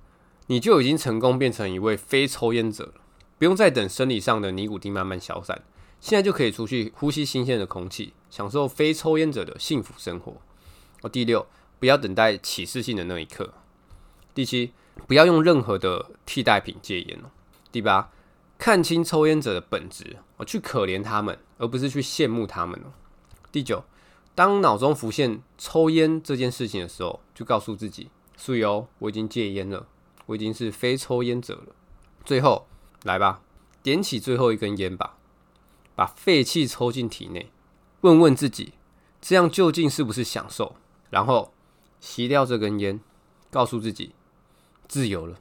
你就已经成功变成一位非抽烟者了，不用再等生理上的尼古丁慢慢消散，现在就可以出去呼吸新鲜的空气，享受非抽烟者的幸福生活。哦，第六，不要等待启示性的那一刻。第七，不要用任何的替代品戒烟哦。第八，看清抽烟者的本质，我去可怜他们，而不是去羡慕他们。第九，当脑中浮现抽烟这件事情的时候，就告诉自己：所以哦，我已经戒烟了，我已经是非抽烟者了。最后，来吧，点起最后一根烟吧，把废气抽进体内，问问自己，这样究竟是不是享受？然后吸掉这根烟，告诉自己，自由了。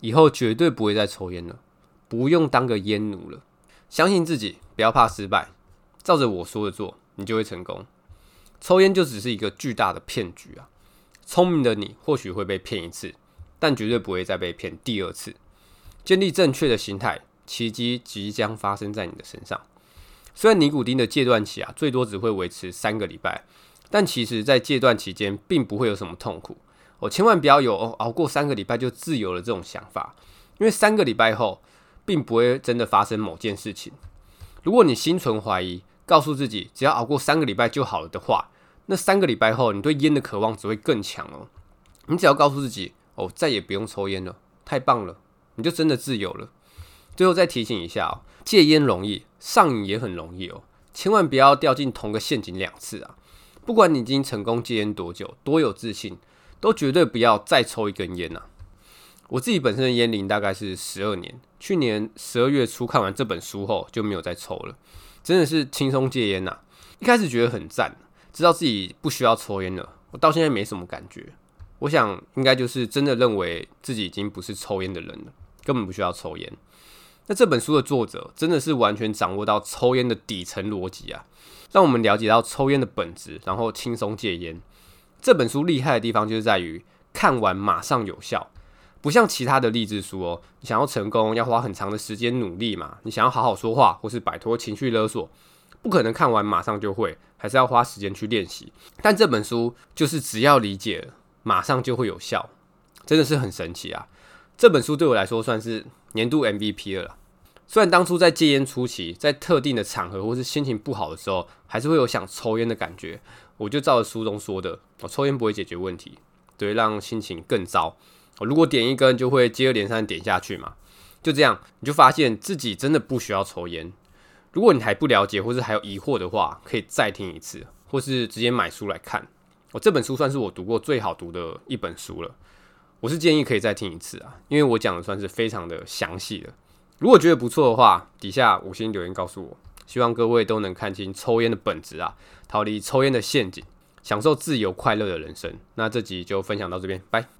以后绝对不会再抽烟了，不用当个烟奴了。相信自己，不要怕失败，照着我说的做，你就会成功。抽烟就只是一个巨大的骗局啊！聪明的你或许会被骗一次，但绝对不会再被骗第二次。建立正确的心态，奇迹即将发生在你的身上。虽然尼古丁的戒断期啊，最多只会维持三个礼拜，但其实在戒断期间，并不会有什么痛苦。我千万不要有熬过三个礼拜就自由了这种想法，因为三个礼拜后并不会真的发生某件事情。如果你心存怀疑，告诉自己只要熬过三个礼拜就好了的话，那三个礼拜后你对烟的渴望只会更强哦。你只要告诉自己哦，再也不用抽烟了，太棒了，你就真的自由了。最后再提醒一下哦，戒烟容易，上瘾也很容易哦，千万不要掉进同个陷阱两次啊！不管你已经成功戒烟多久，多有自信。都绝对不要再抽一根烟呐！我自己本身的烟龄大概是十二年，去年十二月初看完这本书后就没有再抽了，真的是轻松戒烟呐！一开始觉得很赞，知道自己不需要抽烟了，我到现在没什么感觉。我想应该就是真的认为自己已经不是抽烟的人了，根本不需要抽烟。那这本书的作者真的是完全掌握到抽烟的底层逻辑啊，让我们了解到抽烟的本质，然后轻松戒烟。这本书厉害的地方就是在于看完马上有效，不像其他的励志书哦。你想要成功，要花很长的时间努力嘛。你想要好好说话，或是摆脱情绪勒索，不可能看完马上就会，还是要花时间去练习。但这本书就是只要理解，马上就会有效，真的是很神奇啊！这本书对我来说算是年度 MVP 了。虽然当初在戒烟初期，在特定的场合或是心情不好的时候，还是会有想抽烟的感觉。我就照着书中说的，我抽烟不会解决问题，对，让心情更糟。我如果点一根，就会接二连三点下去嘛。就这样，你就发现自己真的不需要抽烟。如果你还不了解，或是还有疑惑的话，可以再听一次，或是直接买书来看。我这本书算是我读过最好读的一本书了。我是建议可以再听一次啊，因为我讲的算是非常的详细的。如果觉得不错的话，底下五星留言告诉我。希望各位都能看清抽烟的本质啊，逃离抽烟的陷阱，享受自由快乐的人生。那这集就分享到这边，拜。